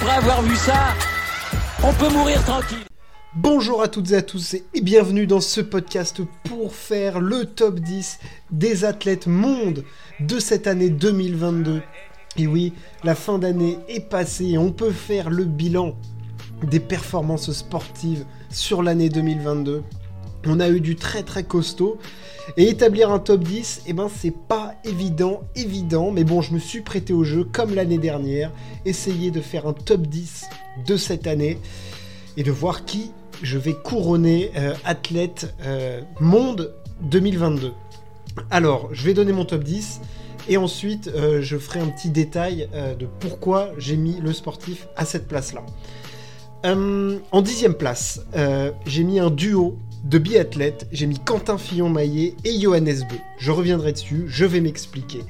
après avoir vu ça, on peut mourir tranquille. Bonjour à toutes et à tous et bienvenue dans ce podcast pour faire le top 10 des athlètes monde de cette année 2022. Et oui, la fin d'année est passée et on peut faire le bilan des performances sportives sur l'année 2022. On a eu du très très costaud. Et établir un top 10, eh ben c'est pas évident, évident, mais bon, je me suis prêté au jeu comme l'année dernière, essayer de faire un top 10 de cette année et de voir qui je vais couronner euh, athlète euh, monde 2022. Alors, je vais donner mon top 10 et ensuite euh, je ferai un petit détail de pourquoi j'ai mis le sportif à cette place-là. en dixième place, j'ai mis un duo de biathlètes, j'ai mis Quentin Fillon-Maillet et Johannes Beu. Je reviendrai dessus, je vais m'expliquer.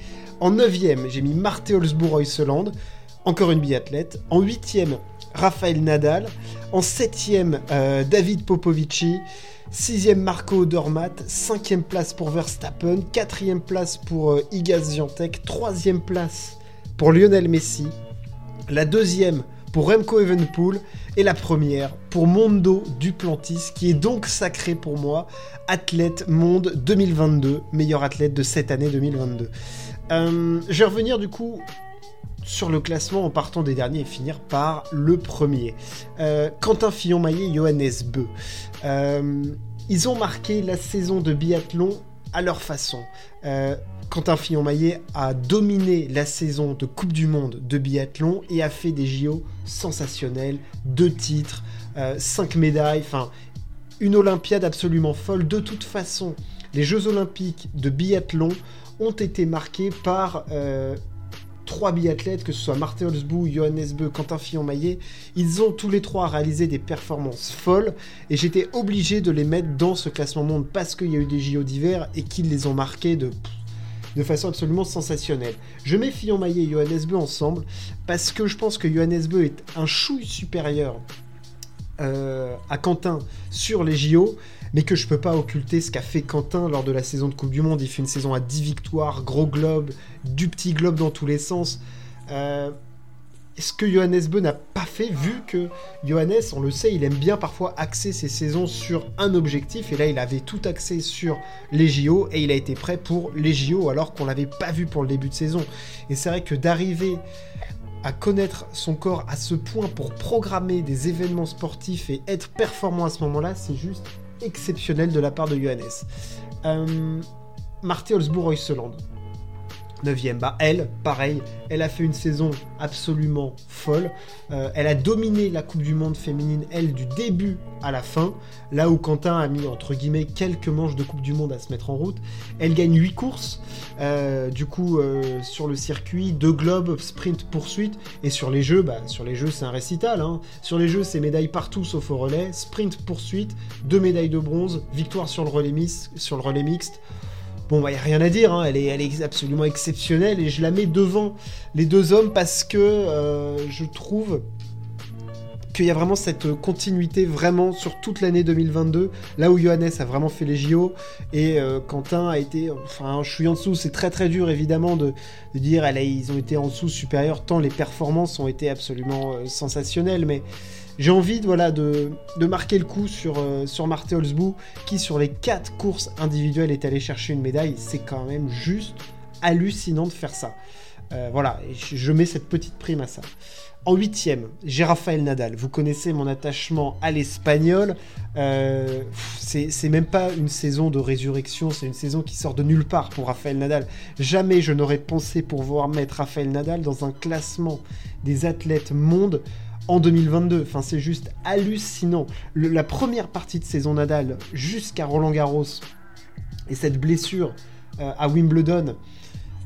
En 9 j'ai mis Marthe Holzbourg-Oiseland, encore une biathlète. En 8 Raphaël Nadal. En 7 euh, David Popovici. 6 Marco Odermatt. 5 place pour Verstappen. 4 place pour euh, Igaz Jantek. 3 place pour Lionel Messi. La deuxième pour Remco Evenpool et la première pour Mondo Duplantis qui est donc sacré pour moi athlète monde 2022, meilleur athlète de cette année 2022. Euh, je vais revenir du coup sur le classement en partant des derniers et finir par le premier. Euh, Quentin Fillon-Maillet et Johannes Beu. Euh, ils ont marqué la saison de biathlon à leur façon. Euh, Quentin Fillon-Maillet a dominé la saison de Coupe du Monde de biathlon et a fait des JO sensationnels, deux titres, euh, cinq médailles, enfin une Olympiade absolument folle. De toute façon, les Jeux Olympiques de biathlon ont été marqués par euh, trois biathlètes, que ce soit Marthe Holzbou, Johannes Beu, Quentin Fillon-Maillet, ils ont tous les trois réalisé des performances folles et j'étais obligé de les mettre dans ce classement monde parce qu'il y a eu des JO d'hiver et qu'ils les ont marqués de façon absolument sensationnelle. Je mets Fillon-Maillet et Johannes Beu ensemble parce que je pense que Johannes Beu est un chouille supérieur euh, à Quentin sur les JO, mais que je peux pas occulter ce qu'a fait Quentin lors de la saison de Coupe du Monde. Il fait une saison à 10 victoires, gros globe, du petit globe dans tous les sens. Euh, ce que Johannes Beu n'a pas fait, vu que Johannes, on le sait, il aime bien parfois axer ses saisons sur un objectif, et là il avait tout axé sur les JO, et il a été prêt pour les JO, alors qu'on l'avait pas vu pour le début de saison. Et c'est vrai que d'arriver à connaître son corps à ce point pour programmer des événements sportifs et être performant à ce moment-là, c'est juste exceptionnel de la part de Johannes. Euh, Marthe Holzbourg-Oiseland. 9ème. Bah, elle, pareil, elle a fait une saison absolument folle. Euh, elle a dominé la Coupe du Monde féminine, elle, du début à la fin. Là où Quentin a mis, entre guillemets, quelques manches de Coupe du Monde à se mettre en route. Elle gagne 8 courses, euh, du coup, euh, sur le circuit, 2 globes, sprint, poursuite. Et sur les jeux, bah, sur les jeux, c'est un récital. Hein. Sur les jeux, c'est médailles partout sauf au relais. Sprint, poursuite, 2 médailles de bronze, victoire sur le relais mixte. Bon, bah, il n'y a rien à dire, hein. elle, est, elle, est, absolument exceptionnelle et je la mets devant les deux hommes parce que euh, je trouve qu'il y a vraiment cette continuité vraiment sur toute l'année 2022, là où Johannes a vraiment fait les JO et euh, Quentin a été, enfin je suis en dessous, c'est très très dur évidemment de, dire elle ils ont été en dessous supérieurs tant les performances ont été absolument euh, sensationnelles, mais j'ai envie voilà, de, marquer le coup sur, euh, sur Marthe Holzbou, qui sur les 4 courses individuelles est allé chercher une médaille. C'est quand même juste hallucinant de faire ça. Euh, voilà, je mets cette petite prime à ça. En huitième, j'ai Raphaël Nadal. Vous connaissez mon attachement à l'espagnol. Euh, c'est même pas une saison de résurrection, c'est une saison qui sort de nulle part pour Raphaël Nadal. Jamais je n'aurais pensé pouvoir mettre Raphaël Nadal dans un classement des athlètes monde en 2022. Enfin, c'est juste hallucinant. la première partie de saison Nadal jusqu'à Roland Garros et cette blessure euh, à Wimbledon,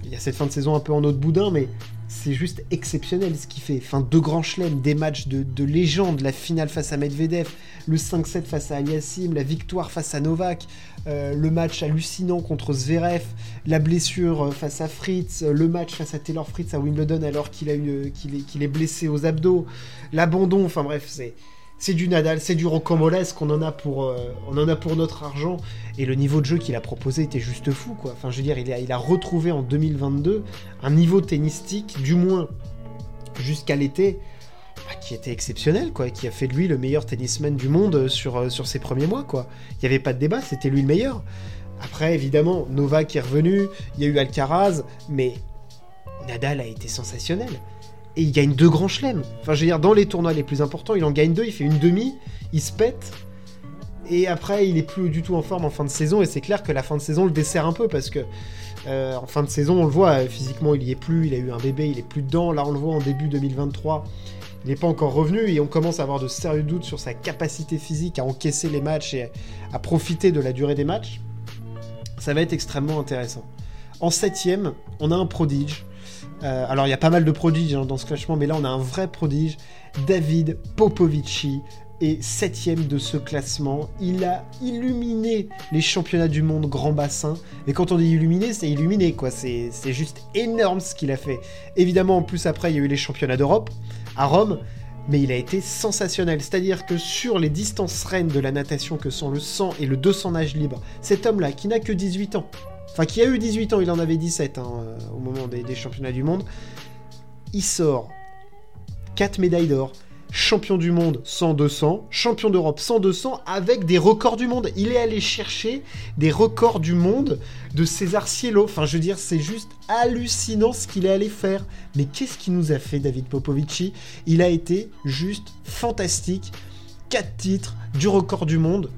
il y a cette fin de saison un peu en autre boudin, mais c'est juste exceptionnel ce qu'il fait. Deux grands chelems, des matchs de, légende, la finale face à Medvedev, le 5-7 face à Aliassim, la victoire face à Novak, euh, le match hallucinant contre Zverev, la blessure euh, face à Fritz, euh, le match face à Taylor Fritz à Wimbledon alors qu'il est, blessé aux abdos, l'abandon, enfin bref, c'est c'est du Nadal, c'est du rocambolesque, on en a pour on en a pour notre argent et le niveau de jeu qu'il a proposé était juste fou quoi. Enfin je veux dire, il a, retrouvé en 2022 un niveau tennistique du moins jusqu'à l'été bah, qui était exceptionnel, quoi, qui a fait de lui le meilleur tennisman du monde sur, sur ses premiers mois, quoi. Il n'y avait pas de débat, c'était lui le meilleur. Après, évidemment, Novak est revenu, il y a eu Alcaraz, mais Nadal a été sensationnel. Et il gagne deux grands chelems. Enfin, je veux dire, dans les tournois les plus importants, il en gagne deux, il fait une demi, il se pète. Et après, il est plus du tout en forme en fin de saison. Et c'est clair que la fin de saison le dessert un peu parce que euh, en fin de saison, on le voit, euh, physiquement, il y est plus. Il a eu un bébé, il est plus dedans. Là, on le voit en début 2023. Il n'est pas encore revenu et on commence à avoir de sérieux doutes sur sa capacité physique à encaisser les matchs et à profiter de la durée des matchs. Ça va être extrêmement intéressant. En septième, on a un prodige. Euh, alors il y a pas mal de prodiges hein, dans ce classement, mais là on a un vrai prodige. David Popovici est septième de ce classement. Il a illuminé les championnats du monde grand bassin. Et quand on dit illuminé, c'est illuminé quoi. C'est juste énorme ce qu'il a fait. Évidemment, en plus après, il y a eu les championnats d'Europe à Rome. Mais il a été sensationnel, c'est-à-dire que sur les distances reines de la natation que sont le 100 et le 200 nage libre, cet homme-là, qui n'a que 18 ans, enfin qui a eu 18 ans, il en avait 17 hein, euh, au moment des, championnats du monde, il sort 4 médailles d'or, champion du monde 100-200, champion d'Europe 100-200 avec des records du monde. Il est allé chercher des records du monde de César Cielo. Enfin, je veux dire, c'est juste hallucinant ce qu'il est allé faire. Mais qu'est-ce qu'il nous a fait, David Popovici? Il a été juste fantastique. 4 titres du record du monde.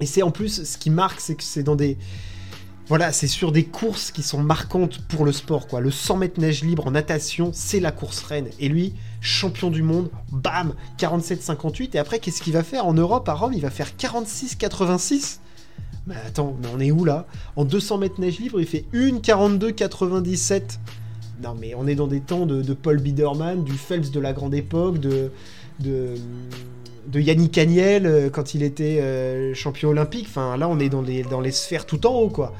Et c'est en plus, ce qui marque, c'est que c'est dans des voilà, c'est sur des courses qui sont marquantes pour le sport, quoi. Le 100 mètres nage libre en natation, c'est la course reine. Et lui, champion du monde, bam, 47-58. Et après, qu'est-ce qu'il va faire en Europe, à Rome? Il va faire 46-86 Mais attends, mais on est où là? En 200 mètres nage libre, il fait 1 42-97. Non, mais on est dans des temps de, Paul Biederman, du Phelps de la grande époque, de, de, de Yannick Agnel euh, quand il était euh, champion olympique. Enfin, là, on est dans les, dans les sphères tout en haut, quoi.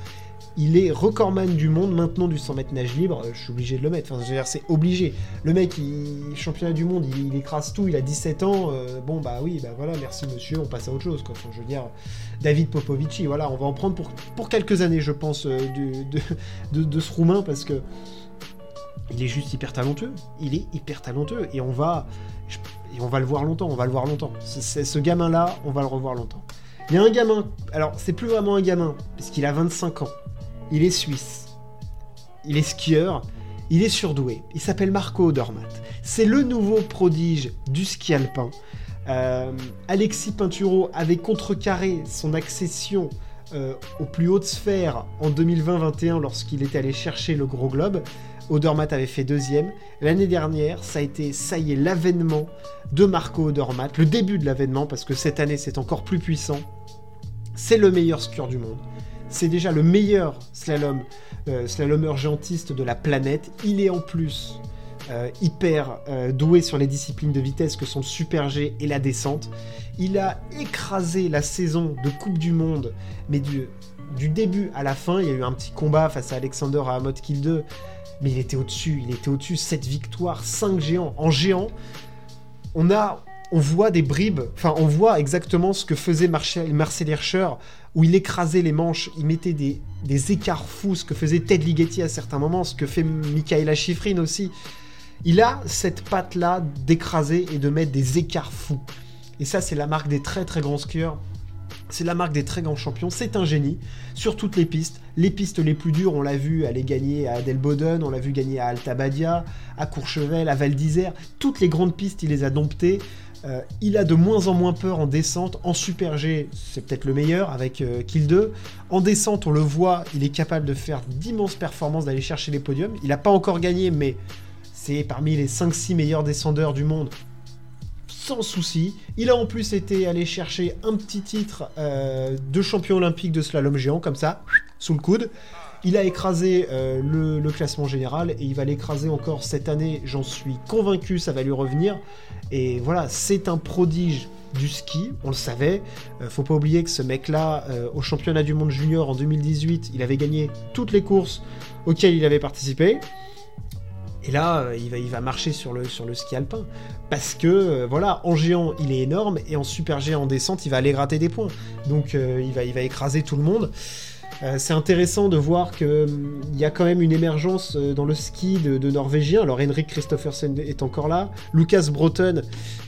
Il est recordman du monde maintenant du 100 mètres nage libre. Euh, je suis obligé de le mettre. Enfin, c'est obligé. Le mec, il, championnat du monde, il, écrase tout. Il a 17 ans. bon, bah oui, bah voilà, merci monsieur. On passe à autre chose, quoi. je veux dire, David Popovici, voilà, on va en prendre pour, pour quelques années, je pense, de, de, ce roumain parce que il est juste hyper talentueux. Il est hyper talentueux et on va, et on va le voir longtemps, on va le voir longtemps. ce gamin-là, on va le revoir longtemps. Il y a un gamin, alors c'est plus vraiment un gamin, parce qu'il a 25 ans. Il est suisse. Il est skieur. Il est surdoué. Il s'appelle Marco Odermatt. C'est le nouveau prodige du ski alpin. Euh, Alexis Pinturo avait contrecarré son accession euh, aux plus hautes sphères en 2020-21 lorsqu'il était allé chercher le gros globe. Odermatt avait fait deuxième. L'année dernière, ça a été, ça y est, l'avènement de Marco Odermatt, le début de l'avènement, parce que cette année, c'est encore plus puissant. C'est le meilleur skieur du monde. C'est déjà le meilleur slalom, euh, slalomeur de la planète. Il est en plus euh, hyper euh, doué sur les disciplines de vitesse que sont le super G et la descente. Il a écrasé la saison de Coupe du Monde, mais du, début à la fin, il y a eu un petit combat face à Alexander à Kill 2 mais il était au-dessus, il était au-dessus, 7 victoires, 5 géants. En géant, on a on voit des bribes, enfin on voit exactement ce que faisait Marcel, Marcel Hirscher, où il écrasait les manches, il mettait des, des écarts fous, ce que faisait Ted Ligeti à certains moments, ce que fait Michaela Schifrin aussi. Il a cette patte-là d'écraser et de mettre des écarts fous. Et ça, c'est la marque des très très grands skieurs. C'est la marque des très grands champions. C'est un génie sur toutes les pistes. Les pistes les plus dures, on l'a vu aller gagner à Adelboden, on l'a vu gagner à Alta Badia, à Courchevel, à Val d'Isère. Toutes les grandes pistes, il les a domptées. Euh, il a de moins en moins peur en descente. En Super G, c'est peut-être le meilleur avec euh, Kill 2. En descente, on le voit, il est capable de faire d'immenses performances, d'aller chercher les podiums. Il n'a pas encore gagné, mais c'est parmi les 5-6 meilleurs descendeurs du monde sans souci. Il a en plus été allé chercher un petit titre euh, de champion olympique de slalom géant, comme ça, sous le coude. Il a écrasé euh, le, classement général et il va l'écraser encore cette année, j'en suis convaincu, ça va lui revenir. Et voilà, c'est un prodige du ski, on le savait. Euh, faut pas oublier que ce mec-là, au championnat du monde junior en 2018, il avait gagné toutes les courses auxquelles il avait participé. Et là, euh, il va, marcher sur le, ski alpin. Parce que, euh, voilà, en géant, il est énorme, et en super géant en descente, il va aller gratter des points. Donc, euh, il, va, écraser tout le monde. C'est intéressant de voir qu'il hum, y a quand même une émergence dans le ski de, Norvégiens. Alors Henrik Christophersen est encore là. Lucas Broughton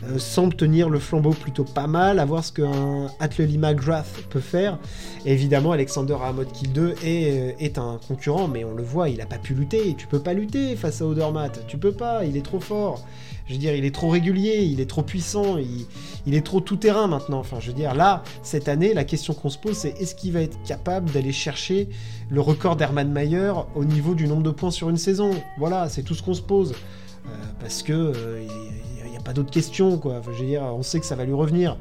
euh, semble tenir le flambeau plutôt pas mal, à voir ce qu'un Atleli McGrath peut faire. évidemment, Alexander Kill 2 est, un concurrent, mais on le voit, il n'a pas pu lutter. Tu peux pas lutter face à Odermatt. Tu peux pas, il est trop fort. Je veux dire, il est trop régulier, il est trop puissant, il, est trop tout-terrain maintenant. Enfin, je veux dire, là, cette année, la question qu'on se pose, c'est est-ce qu'il va être capable d'aller chercher le record d'Hermann Mayer au niveau du nombre de points sur une saison? Voilà, c'est tout ce qu'on se pose. Euh, parce que euh, a, d'autres questions, quoi. je veux dire, on sait que ça va lui revenir.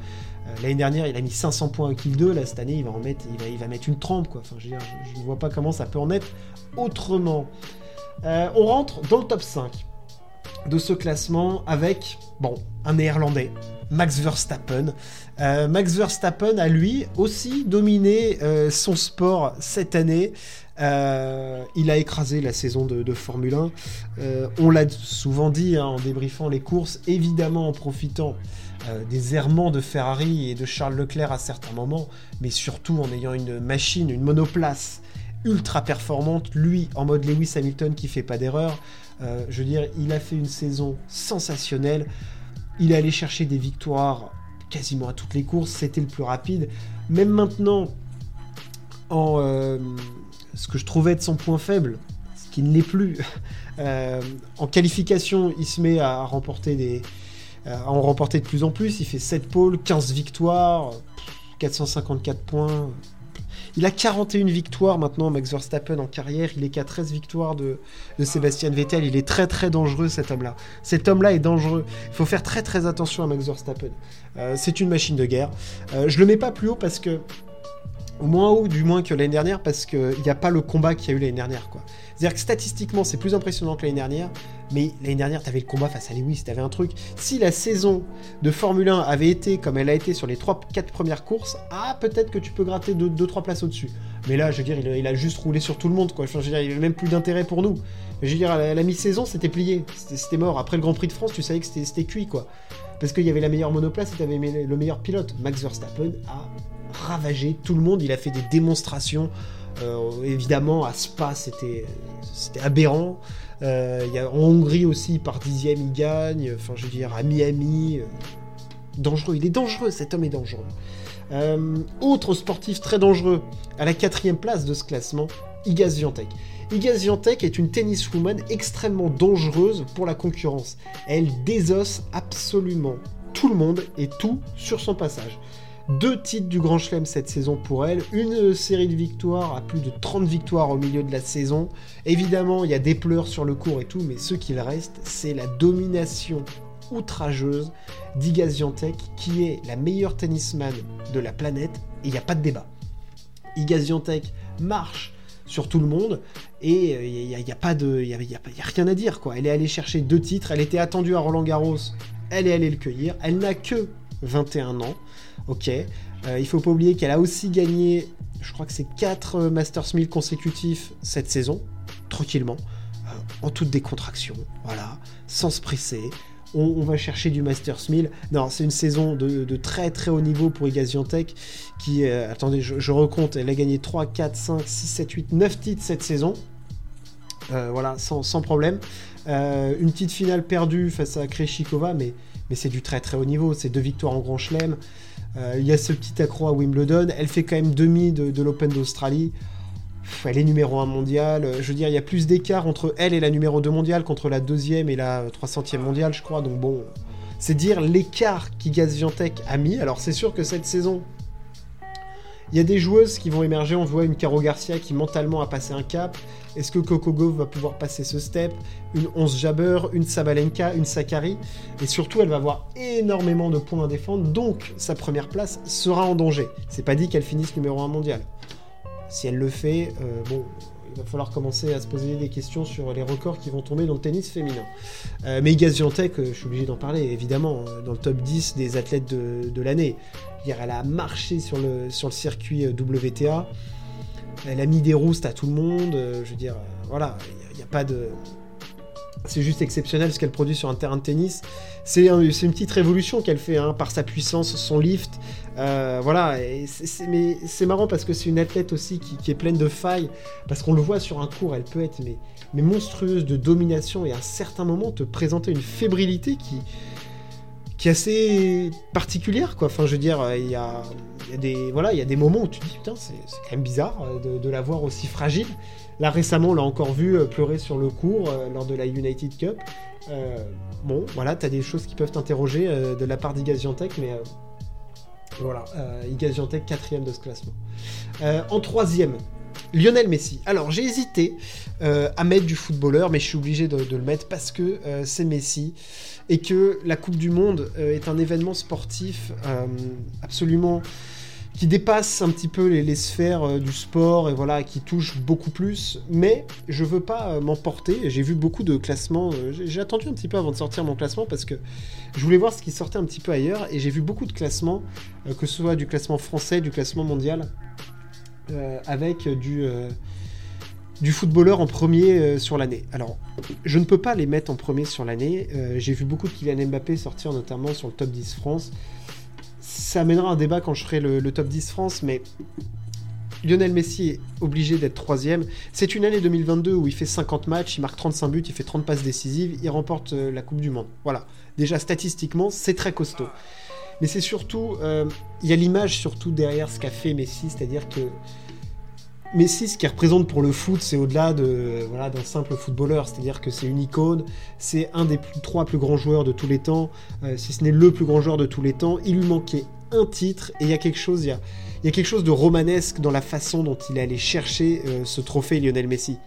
Euh, l'année dernière, il a mis 500 points à Kill 2. Là, cette année, il va en mettre, il va, il va mettre une trempe, quoi. Enfin, je veux dire, je ne vois pas comment ça peut en être autrement. on rentre dans le top 5 de ce classement avec, bon, un néerlandais, Max Verstappen. Euh, Max Verstappen a lui aussi dominé euh, son sport cette année. Euh, il a écrasé la saison de, Formule 1. on l'a souvent dit hein, en débriefant les courses, évidemment en profitant des errements de Ferrari et de Charles Leclerc à certains moments, mais surtout en ayant une machine, une monoplace ultra performante, lui en mode Lewis Hamilton qui fait pas d'erreur. Euh, je veux dire, il a fait une saison sensationnelle. Il est allé chercher des victoires quasiment à toutes les courses. C'était le plus rapide. Même maintenant, en euh, ce que je trouvais de son point faible, ce qui ne l'est plus, euh, en qualification, il se met à remporter des, à en remporter de plus en plus. Il fait 7 pôles, 15 victoires, 454 points. Il a 41 victoires maintenant, Max Verstappen en carrière. Il est qu'à 13 victoires de, Sébastien Vettel. Il est très très dangereux cet homme-là. Cet homme-là est dangereux. Il faut faire très très attention à Max Verstappen. Euh, c'est une machine de guerre. Euh, je le mets pas plus haut parce que moins haut du moins que l'année dernière parce qu'il n'y a pas le combat qu'il y a eu l'année dernière quoi. C'est-à-dire que statistiquement c'est plus impressionnant que l'année dernière, mais l'année dernière tu avais le combat face à Lewis, tu avais un truc. Si la saison de Formule 1 avait été comme elle a été sur les 3-4 premières courses, ah peut-être que tu peux gratter 2-3 places au-dessus. Mais là je veux dire il, a juste roulé sur tout le monde quoi. je veux dire il avait même plus d'intérêt pour nous. Je veux dire à la, mi-saison c'était plié, c'était mort. Après le Grand Prix de France tu savais que c'était cuit quoi. Parce qu'il y avait la meilleure monoplace et tu avais le meilleur pilote. Max Verstappen a ravagé tout le monde. Il a fait des démonstrations. Euh, évidemment, à Spa, c'était aberrant. Euh, y a, en Hongrie aussi, par dixième, il gagne. Enfin, je veux dire, à Miami, euh, dangereux. Il est dangereux, cet homme est dangereux. autre sportif très dangereux, à la quatrième place de ce classement, Igaz Viantek. Igaz Viantek est une tenniswoman extrêmement dangereuse pour la concurrence. Elle désosse absolument tout le monde et tout sur son passage. Deux titres du Grand Chelem cette saison pour elle, une série de victoires à plus de 30 victoires au milieu de la saison. Évidemment, il y a des pleurs sur le cours et tout, mais ce qu'il reste, c'est la domination outrageuse d'Iga qui est la meilleure tennisman de la planète, et il n'y a pas de débat. Iga marche sur tout le monde et il n'y a, pas de il y a, rien à dire quoi elle est allée chercher deux titres elle était attendue à Roland Garros elle est allée le cueillir elle n'a que 21 ans ok. Euh, il faut pas oublier qu'elle a aussi gagné, je crois que c'est 4 euh, Masters 1000 consécutifs cette saison, tranquillement, euh, en toute décontraction, voilà, sans se presser. On, va chercher du Masters 1000. Non, c'est une saison de, très très haut niveau pour Igaziantec qui, attendez, je, recompte, elle a gagné 3, 4, 5, 6, 7, 8, 9 titres cette saison. voilà, sans, sans problème. une petite finale perdue face à Kreshikova, mais, mais c'est du très très haut niveau. C'est deux victoires en Grand Chelem. Euh, il y a ce petit accro à Wimbledon. Elle fait quand même demi de, l'Open d'Australie. Elle est numéro 1 mondial. Euh, je veux dire, il y a plus d'écart entre elle et la numéro 2 mondiale qu'entre la deuxième et la 300e mondiale, je crois. Donc bon, c'est dire l'écart qu'Igaz a mis. Alors c'est sûr que cette saison, il y a des joueuses qui vont émerger. On voit une Caro Garcia qui mentalement a passé un cap. Est-ce que Coco Gauff va pouvoir passer ce step? Une 11 Jabber, une Sabalenka, une Sakari. Et surtout, elle va avoir énormément de points à défendre. Donc, sa première place sera en danger. C'est pas dit qu'elle finisse numéro 1 mondial. Si elle le fait, euh, bon, il va falloir commencer à se poser des questions sur les records qui vont tomber dans le tennis féminin. Euh, mais Igaz euh, je suis obligé d'en parler, évidemment, dans le top 10 des athlètes de, l'année elle a marché sur le, sur le circuit euh, WTA. Elle a mis des roustes à tout le monde. Euh, je dire, euh, voilà, il a, pas de. c'est juste exceptionnel ce qu'elle produit sur un terrain de tennis. C'est une petite révolution qu'elle fait hein, par sa puissance, son lift. Euh, voilà, mais c'est marrant parce que c'est une athlète aussi qui, est pleine de failles. Parce qu'on le voit sur un cours, elle peut être mais, mais monstrueuse de domination et à certains moments te présenter une fébrilité qui, qui est assez particulière. Quoi. Enfin, je veux dire, il y a, des, voilà, il y a des moments où tu te dis putain, c'est quand même bizarre euh, de, la voir aussi fragile. Là récemment, on l'a encore vu euh, pleurer sur le cours lors de la United Cup. Bon, voilà, t'as des choses qui peuvent t'interroger de la part d'Igaziantec, mais voilà, Igaziantec quatrième de ce classement. en troisième, Lionel Messi. Alors j'ai hésité à mettre du footballeur, mais je suis obligé de, de le mettre parce que c'est Messi et que la Coupe du Monde est un événement sportif absolument qui dépasse un petit peu les, sphères euh, du sport et voilà, qui touche beaucoup plus. Mais je veux pas euh, m'emporter. J'ai vu beaucoup de classements. Euh, j'ai attendu un petit peu avant de sortir mon classement parce que je voulais voir ce qui sortait un petit peu ailleurs et j'ai vu beaucoup de classements, que ce soit du classement français, du classement mondial, avec du du footballeur en premier sur l'année. Alors, je ne peux pas les mettre en premier sur l'année. J'ai vu beaucoup de Kylian Mbappé sortir notamment sur le top 10 France ça amènera un débat quand je ferai le, top 10 France, mais Lionel Messi est obligé d'être troisième. C'est une année 2022 où il fait 50 matchs, il marque 35 buts, il fait 30 passes décisives, il remporte euh, la Coupe du Monde. Voilà. Déjà statistiquement, c'est très costaud. Mais c'est surtout, euh, il y a l'image surtout derrière ce qu'a fait Messi, c'est-à-dire que Messi, ce qu'il représente pour le foot, c'est au-delà de voilà d'un simple footballeur, c'est-à-dire que c'est une icône, c'est un des trois plus grands joueurs de tous les temps, euh, si ce n'est le plus grand joueur de tous les temps. Il lui manquait un titre et il y a quelque chose, il y a, quelque chose de romanesque dans la façon dont il est allé chercher euh, ce trophée Lionel Messi,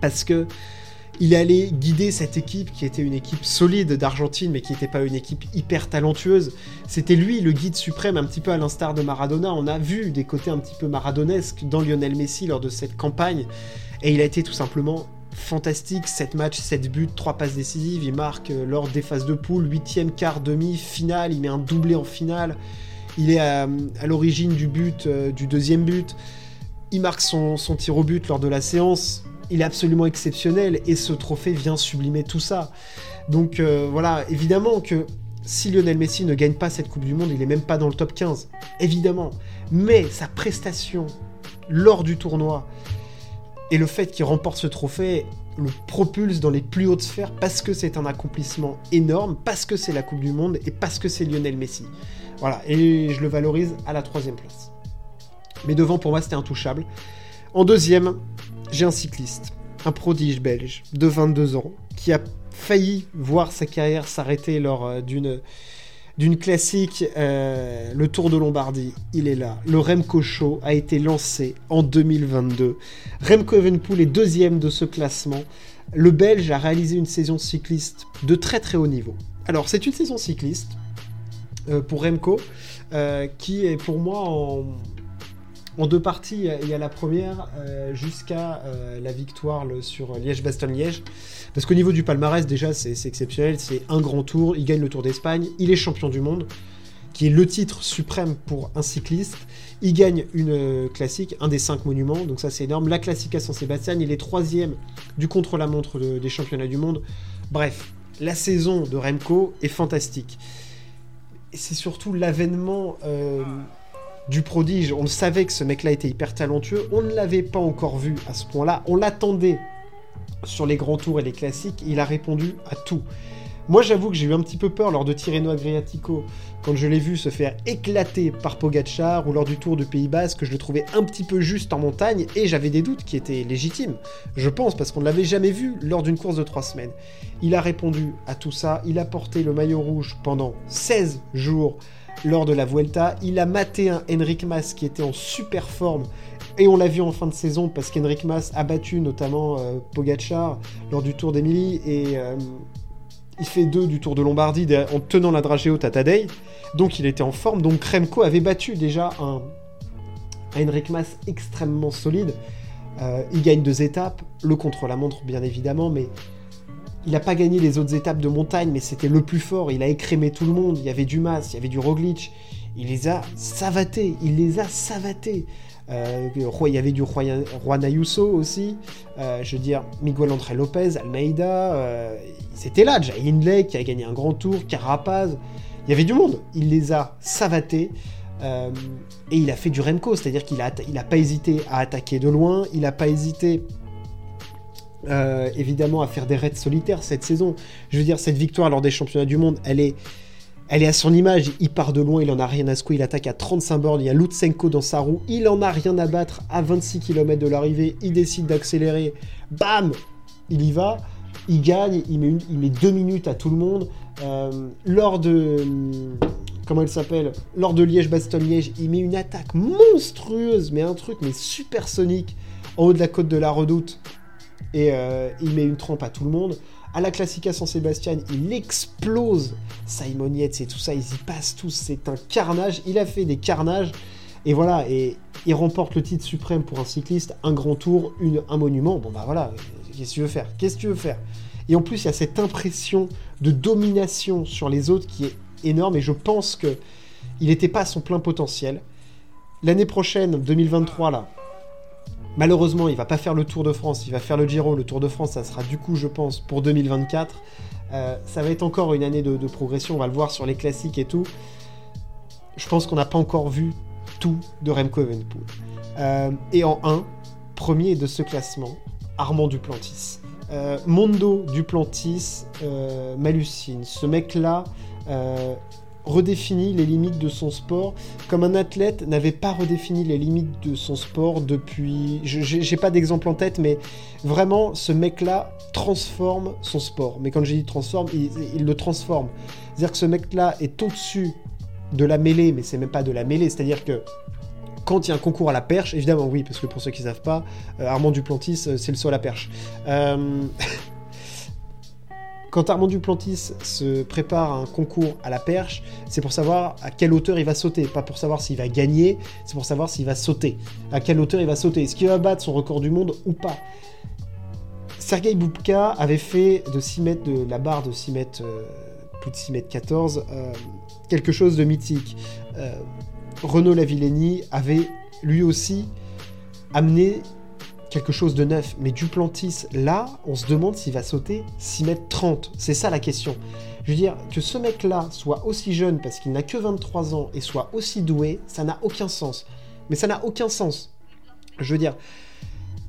parce que il allait guider cette équipe qui était une équipe solide d'Argentine, mais qui n'était pas une équipe hyper talentueuse. C'était lui le guide suprême, un petit peu à l'instar de Maradona. On a vu des côtés un petit peu maradonesques dans Lionel Messi lors de cette campagne, et il a été tout simplement fantastique. 7 matchs, 7 buts, 3 passes décisives. Il marque euh, lors des phases de poule, 8ème, quart, demi, finale. Il met un doublé en finale. Il est à, l'origine du but, euh, du deuxième but. Il marque son tir au but lors de la séance il est absolument exceptionnel et ce trophée vient sublimer tout ça. Donc euh, voilà, évidemment que si Lionel Messi ne gagne pas cette Coupe du Monde, il n'est même pas dans le top 15, évidemment. Mais sa prestation lors du tournoi et le fait qu'il remporte ce trophée le propulse dans les plus hautes sphères parce que c'est un accomplissement énorme, parce que c'est la Coupe du Monde et parce que c'est Lionel Messi. Voilà, et je le valorise à la troisième place. Mais devant, pour moi, c'était intouchable. En deuxième, j'ai un cycliste, un prodige belge de 22 ans, qui a failli voir sa carrière s'arrêter lors euh, d'une classique, euh, le Tour de Lombardie, il est là. Le Remco Show a été lancé en 2022. Remco Evenepoel est deuxième de ce classement. Le Belge a réalisé une saison cycliste de très très haut niveau. Alors c'est une saison cycliste euh, pour Remco qui est pour moi en, en deux parties. Il y a la première euh, jusqu'à euh, la victoire sur Liège-Bastogne-Liège. Parce qu'au niveau du palmarès, déjà, c'est exceptionnel. C'est un grand tour. Il gagne le Tour d'Espagne. Il est champion du monde, qui est le titre suprême pour un cycliste. Il gagne une euh, classique, un des cinq monuments, donc ça c'est énorme. La classique à San-Sébastien, il est troisième du contre-la-montre des championnats du monde. Bref, la saison de Remco est fantastique. C'est surtout l'avènement du prodige. On savait que ce mec-là était hyper talentueux. On ne l'avait pas encore vu à ce point-là. On l'attendait sur les grands tours et les classiques. Il a répondu à tout. Moi, j'avoue que j'ai eu un petit peu peur lors de Tirreno Adriatico, quand je l'ai vu se faire éclater par Pogacar, ou lors du Tour de Pays Basque, que je le trouvais un petit peu juste en montagne, et j'avais des doutes qui étaient légitimes, je pense, parce qu'on ne l'avait jamais vu lors d'une course de trois semaines. Il a répondu à tout ça, il a porté le maillot rouge pendant 16 jours lors de la Vuelta. Il a maté un Henrik Mas qui était en super forme. Et on l'a vu en fin de saison parce qu'Henrik Mas a battu notamment euh, lors du Tour d'Emilie et euh, il fait deux du Tour de Lombardie en tenant la dragée haute à. Donc il était en forme. Donc Remco avait battu déjà un, Henrik Mas extrêmement solide. Euh, il gagne deux étapes, le contre-la-montre bien évidemment, mais il n'a pas gagné les autres étapes de montagne, mais c'était le plus fort. Il a écrémé tout le monde. Il y avait du Mas, il y avait du Roglic. Il les a savatés. Il les a savatés. Euh, il y avait du Juan Ayuso aussi. Euh, je veux dire, Miguel André Lopez, Almeida. Euh, c'était là. Jay Hindley qui a gagné un grand tour. Carapaz. Il y avait du monde. Il les a savatés. et il a fait du Remco. C'est-à-dire qu'il n'a il a pas hésité à attaquer de loin. Il n'a pas hésité. Évidemment à faire des raids solitaires cette saison. Je veux dire, cette victoire lors des championnats du monde, elle est, elle est à son image, il part de loin, il en a rien à secouer, il attaque à 35 bornes, il y a Lutsenko dans sa roue, il en a rien à battre à 26 km de l'arrivée, il décide d'accélérer, bam Il y va, il gagne, il met, deux minutes à tout le monde. Euh, lors de... Comment il s'appelle? Lors de Liège-Bastogne-Liège, il met une attaque monstrueuse, mais un truc mais supersonique en haut de la côte de la Redoute. Et euh, il met une trempe à tout le monde. À la Classica San Sebastian, il explose Simon Yates et tout ça, ils y passent tous, c'est un carnage. Il a fait des carnages, et voilà, et il remporte le titre suprême pour un cycliste, un grand tour, une, un monument. Bon bah voilà, qu'est-ce que tu veux faire? Qu'est-ce que tu veux faire? Et en plus, il y a cette impression de domination sur les autres qui est énorme, et je pense que il n'était pas à son plein potentiel. L'année prochaine, 2023, là, Malheureusement, il va pas faire le Tour de France, il va faire le Giro. Le Tour de France, ça sera du coup, je pense, pour 2024. Euh, ça va être encore une année de, progression, on va le voir sur les classiques et tout. Je pense qu'on n'a pas encore vu tout de Remco Evenepoel. Euh, et en 1, premier de ce classement, Armand Duplantis. Euh, Mondo Duplantis m'hallucine. Ce mec-là, redéfini les limites de son sport, comme un athlète n'avait pas redéfini les limites de son sport depuis. J'ai pas d'exemple en tête, mais vraiment, ce mec-là transforme son sport. Mais quand je dis transforme, il, le transforme. C'est-à-dire que ce mec-là est au-dessus de la mêlée, mais c'est même pas de la mêlée, c'est-à-dire que quand il y a un concours à la perche, évidemment oui, parce que pour ceux qui ne savent pas, euh, Armand Duplantis, euh, c'est le saut à la perche. Euh... Quand Armand Duplantis se prépare un concours à la perche, c'est pour savoir à quelle hauteur il va sauter, pas pour savoir s'il va gagner, c'est pour savoir s'il va sauter. À quelle hauteur il va sauter, est-ce qu'il va battre son record du monde ou pas? Sergei Boubka avait fait de 6 mètres de la barre de 6 mètres, euh, plus de 6 mètres 14, euh, quelque chose de mythique. Euh, Renaud Lavillenie avait lui aussi amené quelque chose de neuf. Mais Duplantis, là, on se demande s'il va sauter 6 mètres 30. C'est ça la question. Je veux dire, que ce mec-là soit aussi jeune parce qu'il n'a que 23 ans et soit aussi doué, ça n'a aucun sens. Mais ça n'a aucun sens. Je veux dire,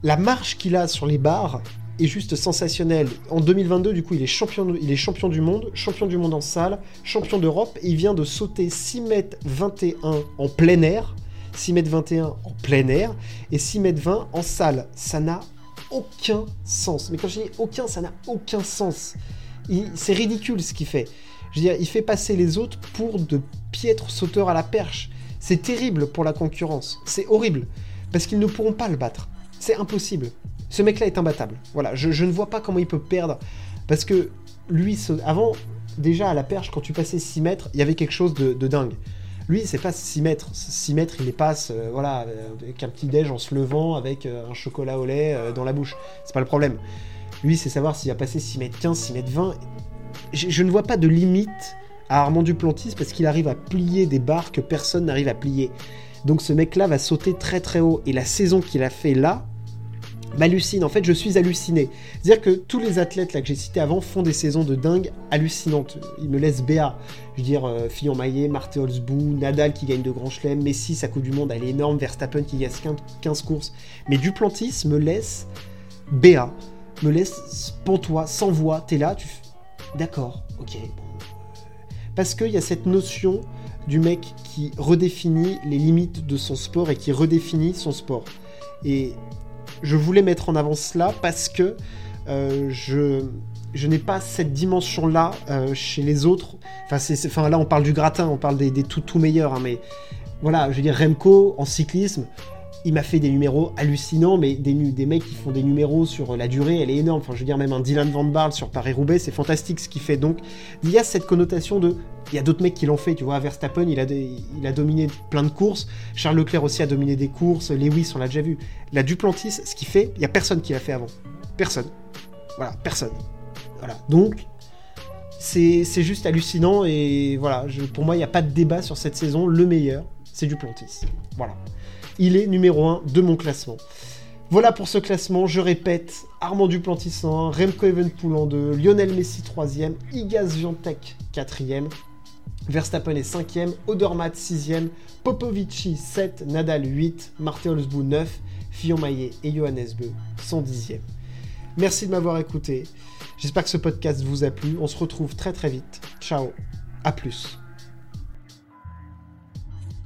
la marche qu'il a sur les barres est juste sensationnelle. En 2022, du coup, il est champion, il est champion du monde, champion du monde en salle, champion d'Europe, et il vient de sauter 6 mètres 21 en plein air. 6 m 21 en plein air et 6 m 20 en salle. Ça n'a aucun sens. Mais quand je dis aucun, ça n'a aucun sens. C'est ridicule ce qu'il fait. Je veux dire, il fait passer les autres pour de piètres sauteurs à la perche. C'est terrible pour la concurrence. C'est horrible. Parce qu'ils ne pourront pas le battre. C'est impossible. Ce mec-là est imbattable. Voilà, je, ne vois pas comment il peut perdre. Parce que lui, avant, déjà à la perche, quand tu passais 6 mètres, il y avait quelque chose de dingue. Lui, c'est pas 6 mètres. 6 mètres, il les passe euh, voilà, avec un petit déj en se levant, avec euh, un chocolat au lait euh, dans la bouche. C'est pas le problème. Lui, c'est savoir s'il va passer 6 mètres 15, 6 mètres 20. Je, ne vois pas de limite à Armand Duplantis parce qu'il arrive à plier des barres que personne n'arrive à plier. Donc ce mec-là va sauter très très haut. Et la saison qu'il a fait là, m'hallucine. En fait, je suis halluciné. C'est-à-dire que tous les athlètes là que j'ai cités avant font des saisons de dingue hallucinantes. Ils me laissent BA. Je veux dire, euh, Fillon Maillet, Marthe Holzbou, Nadal qui gagne de grands chelems, Messi, sa Coupe du Monde, elle est énorme, Verstappen qui gagne 15 courses. Mais Duplantis me laisse BA, me laisse pantois, sans voix. T'es là, tu. D'accord, ok. Parce qu'il y a cette notion du mec qui redéfinit les limites de son sport et qui redéfinit son sport. Et je voulais mettre en avant cela parce que euh, je, n'ai pas cette dimension-là euh, chez les autres. Enfin, là, on parle du gratin, on parle des, tout, tout meilleurs, hein, mais voilà, je veux dire, Remco, en cyclisme, il m'a fait des numéros hallucinants, mais des, mecs qui font des numéros sur la durée, elle est énorme. Enfin, je veux dire, même un Dylan Van Barle sur Paris-Roubaix, c'est fantastique ce qu'il fait. Donc, il y a cette connotation de. Il y a d'autres mecs qui l'ont fait, tu vois. Verstappen, il a, il a dominé plein de courses. Charles Leclerc aussi a dominé des courses. Lewis, on l'a déjà vu. La Duplantis, ce qu'il fait, il y a personne qui l'a fait avant. Personne. Voilà, personne. Voilà. Donc, c'est juste hallucinant et voilà, pour moi, il n'y a pas de débat sur cette saison. Le meilleur, c'est Duplantis. Voilà. Il est numéro 1 de mon classement. Voilà pour ce classement, je répète, Armand Duplantis 1, Remco Evenepoel en 2, Lionel Messi 3ème, Igaz Viantec 4ème, Verstappen est 5ème, Odermatt 6ème, Popovici 7, Nadal 8, Martin Olsbou 9, Fillon Maillet et Johannes Beu sont 10e. Merci de m'avoir écouté. J'espère que ce podcast vous a plu. On se retrouve très très vite. Ciao. À plus.